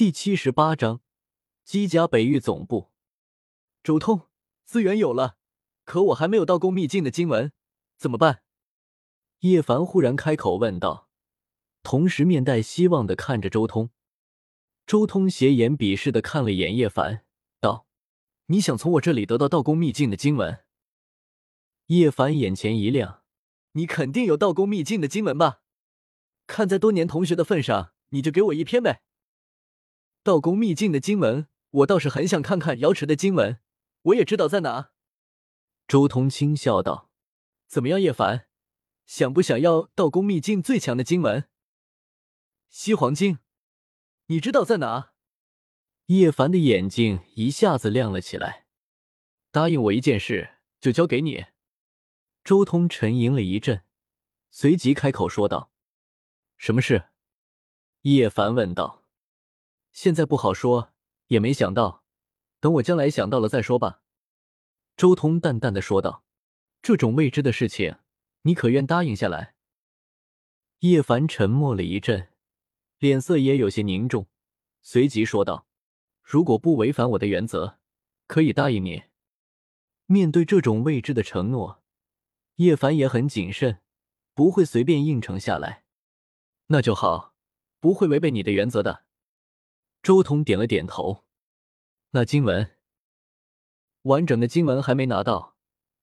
第七十八章，机甲北域总部。周通，资源有了，可我还没有道宫秘境的经文，怎么办？叶凡忽然开口问道，同时面带希望的看着周通。周通斜眼鄙视的看了眼叶凡，道：“你想从我这里得到道宫秘境的经文？”叶凡眼前一亮：“你肯定有道宫秘境的经文吧？看在多年同学的份上，你就给我一篇呗。”道宫秘境的经文，我倒是很想看看。瑶池的经文，我也知道在哪。周通轻笑道：“怎么样，叶凡，想不想要道宫秘境最强的经文？西黄经，你知道在哪？”叶凡的眼睛一下子亮了起来。答应我一件事，就交给你。周通沉吟了一阵，随即开口说道：“什么事？”叶凡问道。现在不好说，也没想到，等我将来想到了再说吧。”周通淡淡的说道，“这种未知的事情，你可愿答应下来？”叶凡沉默了一阵，脸色也有些凝重，随即说道：“如果不违反我的原则，可以答应你。”面对这种未知的承诺，叶凡也很谨慎，不会随便应承下来。那就好，不会违背你的原则的。周通点了点头。那经文，完整的经文还没拿到，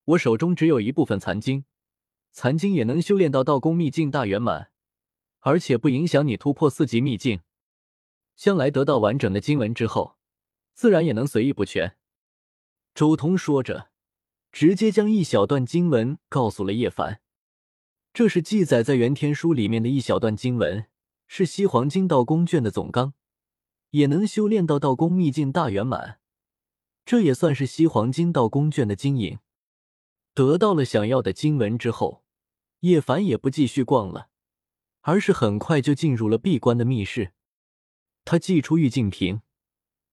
我手中只有一部分残经，残经也能修炼到道宫秘境大圆满，而且不影响你突破四级秘境。将来得到完整的经文之后，自然也能随意不全。周通说着，直接将一小段经文告诉了叶凡。这是记载在元天书里面的一小段经文，是西黄经道宫卷的总纲。也能修炼到道宫秘境大圆满，这也算是西黄金道宫卷的经营。得到了想要的经文之后，叶凡也不继续逛了，而是很快就进入了闭关的密室。他祭出玉净瓶，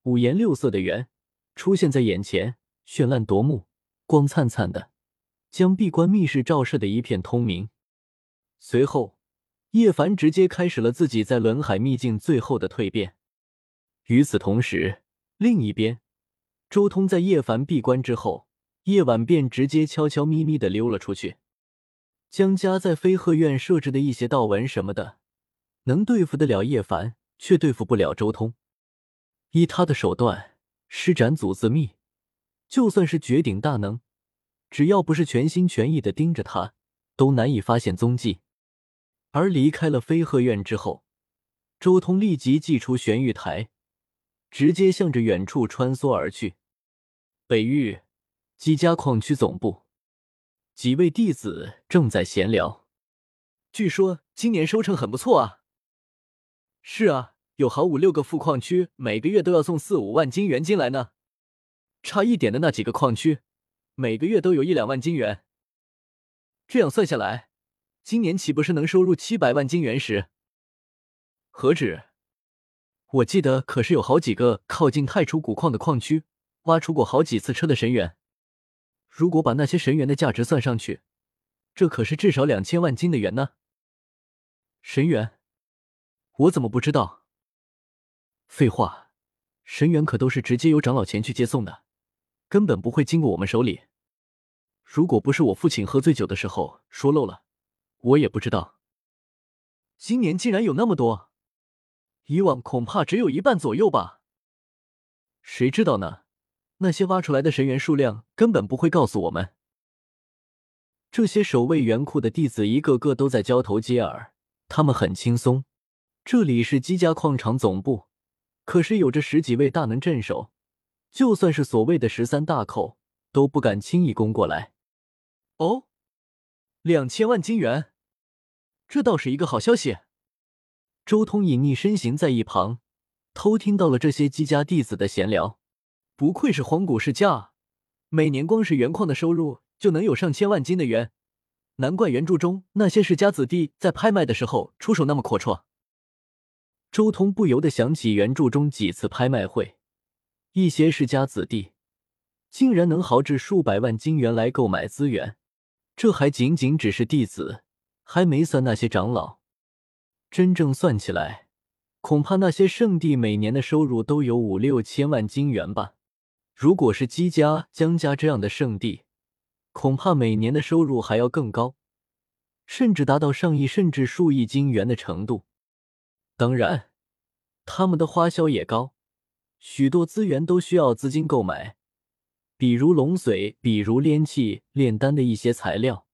五颜六色的圆出现在眼前，绚烂夺目，光灿灿的，将闭关密室照射的一片通明。随后，叶凡直接开始了自己在轮海秘境最后的蜕变。与此同时，另一边，周通在叶凡闭关之后，夜晚便直接悄悄咪咪的溜了出去，江家在飞鹤院设置的一些道文什么的，能对付得了叶凡，却对付不了周通。以他的手段施展祖字秘，就算是绝顶大能，只要不是全心全意的盯着他，都难以发现踪迹。而离开了飞鹤院之后，周通立即祭出玄玉台。直接向着远处穿梭而去。北域姬家矿区总部，几位弟子正在闲聊。据说今年收成很不错啊。是啊，有好五六个副矿区，每个月都要送四五万金元进来呢。差一点的那几个矿区，每个月都有一两万金元。这样算下来，今年岂不是能收入七百万金元时？何止！我记得可是有好几个靠近太初古矿的矿区，挖出过好几次车的神元。如果把那些神元的价值算上去，这可是至少两千万金的元呢。神元，我怎么不知道？废话，神元可都是直接由长老前去接送的，根本不会经过我们手里。如果不是我父亲喝醉酒的时候说漏了，我也不知道。今年竟然有那么多。以往恐怕只有一半左右吧，谁知道呢？那些挖出来的神元数量根本不会告诉我们。这些守卫元库的弟子一个个都在交头接耳，他们很轻松。这里是姬家矿场总部，可是有着十几位大能镇守，就算是所谓的十三大寇都不敢轻易攻过来。哦，两千万金元，这倒是一个好消息。周通隐匿身形在一旁，偷听到了这些姬家弟子的闲聊。不愧是荒古世家，每年光是原矿的收入就能有上千万金的元，难怪原著中那些世家子弟在拍卖的时候出手那么阔绰。周通不由得想起原著中几次拍卖会，一些世家子弟竟然能豪掷数百万金元来购买资源，这还仅仅只是弟子，还没算那些长老。真正算起来，恐怕那些圣地每年的收入都有五六千万金元吧。如果是姬家、江家这样的圣地，恐怕每年的收入还要更高，甚至达到上亿甚至数亿金元的程度。当然，他们的花销也高，许多资源都需要资金购买，比如龙髓，比如炼器、炼丹的一些材料。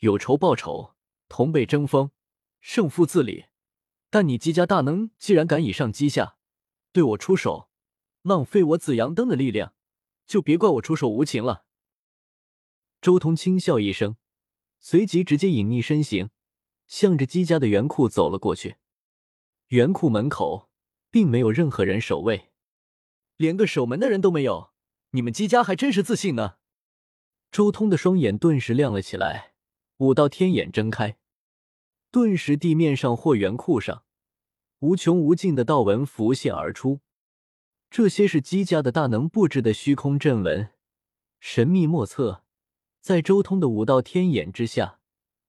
有仇报仇，同辈争锋，胜负自理。但你姬家大能既然敢以上击下，对我出手，浪费我紫阳灯的力量，就别怪我出手无情了。周通轻笑一声，随即直接隐匿身形，向着姬家的原库走了过去。原库门口并没有任何人守卫，连个守门的人都没有。你们姬家还真是自信呢。周通的双眼顿时亮了起来，五道天眼睁开。顿时，地面上或原库上，无穷无尽的道纹浮现而出。这些是姬家的大能布置的虚空阵纹，神秘莫测。在周通的五道天眼之下，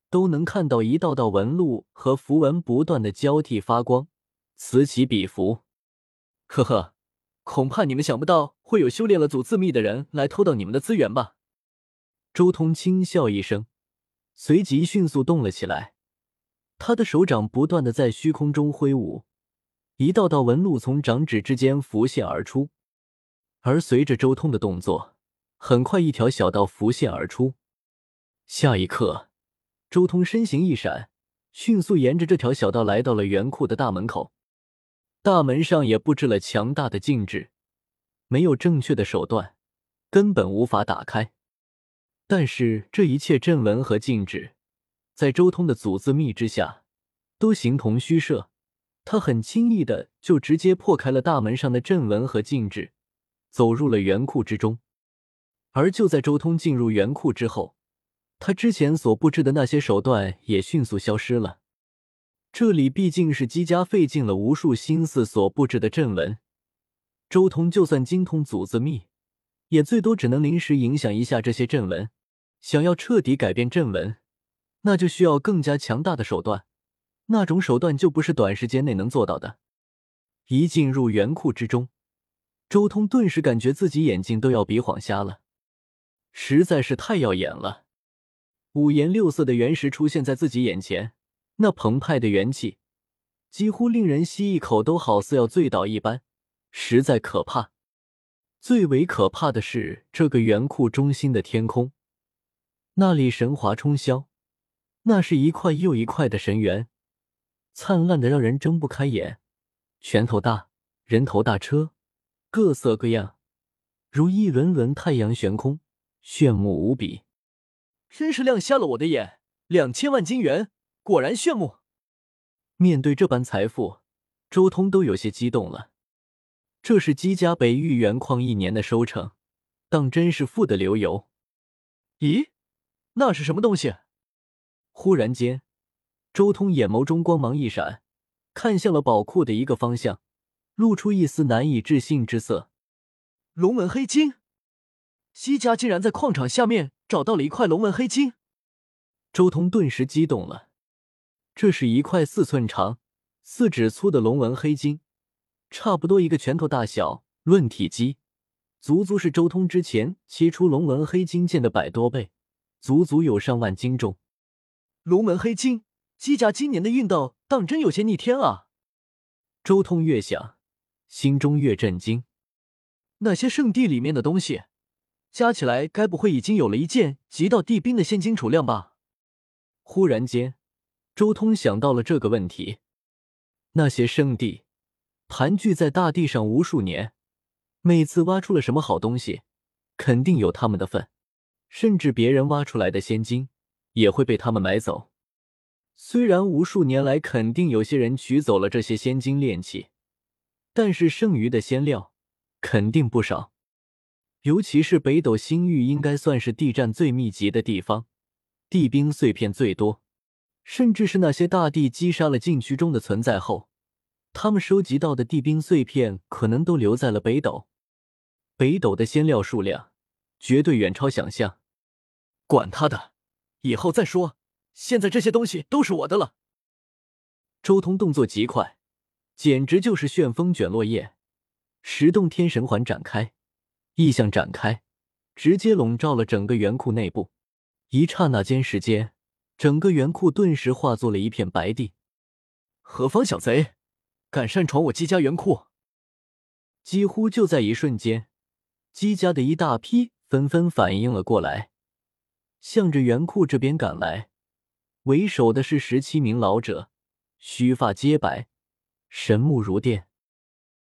都能看到一道道纹路和符文不断的交替发光，此起彼伏。呵呵，恐怕你们想不到会有修炼了祖字秘的人来偷到你们的资源吧？周通轻笑一声，随即迅速动了起来。他的手掌不断的在虚空中挥舞，一道道纹路从掌指之间浮现而出，而随着周通的动作，很快一条小道浮现而出。下一刻，周通身形一闪，迅速沿着这条小道来到了圆库的大门口。大门上也布置了强大的禁制，没有正确的手段，根本无法打开。但是这一切阵纹和禁制。在周通的祖字密之下，都形同虚设。他很轻易的就直接破开了大门上的阵纹和禁制，走入了元库之中。而就在周通进入元库之后，他之前所布置的那些手段也迅速消失了。这里毕竟是姬家费尽了无数心思所布置的阵纹，周通就算精通祖字密，也最多只能临时影响一下这些阵纹。想要彻底改变阵纹，那就需要更加强大的手段，那种手段就不是短时间内能做到的。一进入元库之中，周通顿时感觉自己眼睛都要比晃瞎了，实在是太耀眼了。五颜六色的原石出现在自己眼前，那澎湃的元气几乎令人吸一口都好似要醉倒一般，实在可怕。最为可怕的是这个元库中心的天空，那里神华冲霄。那是一块又一块的神元，灿烂的让人睁不开眼。拳头大，人头大车，各色各样，如一轮轮太阳悬空，炫目无比。真是亮瞎了我的眼！两千万金元，果然炫目。面对这般财富，周通都有些激动了。这是姬家北域原矿一年的收成，当真是富得流油。咦，那是什么东西？忽然间，周通眼眸中光芒一闪，看向了宝库的一个方向，露出一丝难以置信之色。龙纹黑金，西家竟然在矿场下面找到了一块龙纹黑金！周通顿时激动了。这是一块四寸长、四指粗的龙纹黑金，差不多一个拳头大小，论体积，足足是周通之前切出龙纹黑金剑的百多倍，足足有上万斤重。龙门黑金，姬家今年的运道当真有些逆天啊！周通越想，心中越震惊。那些圣地里面的东西，加起来该不会已经有了一件极道地兵的现金储量吧？忽然间，周通想到了这个问题。那些圣地盘踞在大地上无数年，每次挖出了什么好东西，肯定有他们的份，甚至别人挖出来的仙金。也会被他们买走。虽然无数年来肯定有些人取走了这些仙金炼器，但是剩余的仙料肯定不少。尤其是北斗星域，应该算是地战最密集的地方，地兵碎片最多。甚至是那些大帝击杀了禁区中的存在后，他们收集到的地兵碎片可能都留在了北斗。北斗的仙料数量绝对远超想象。管他的！以后再说，现在这些东西都是我的了。周通动作极快，简直就是旋风卷落叶。十洞天神环展开，异象展开，直接笼罩了整个元库内部。一刹那间时间，整个元库顿时化作了一片白地。何方小贼，敢擅闯我姬家元库？几乎就在一瞬间，姬家的一大批纷纷反应了过来，向着袁库这边赶来。为首的是十七名老者，须发皆白，神目如电。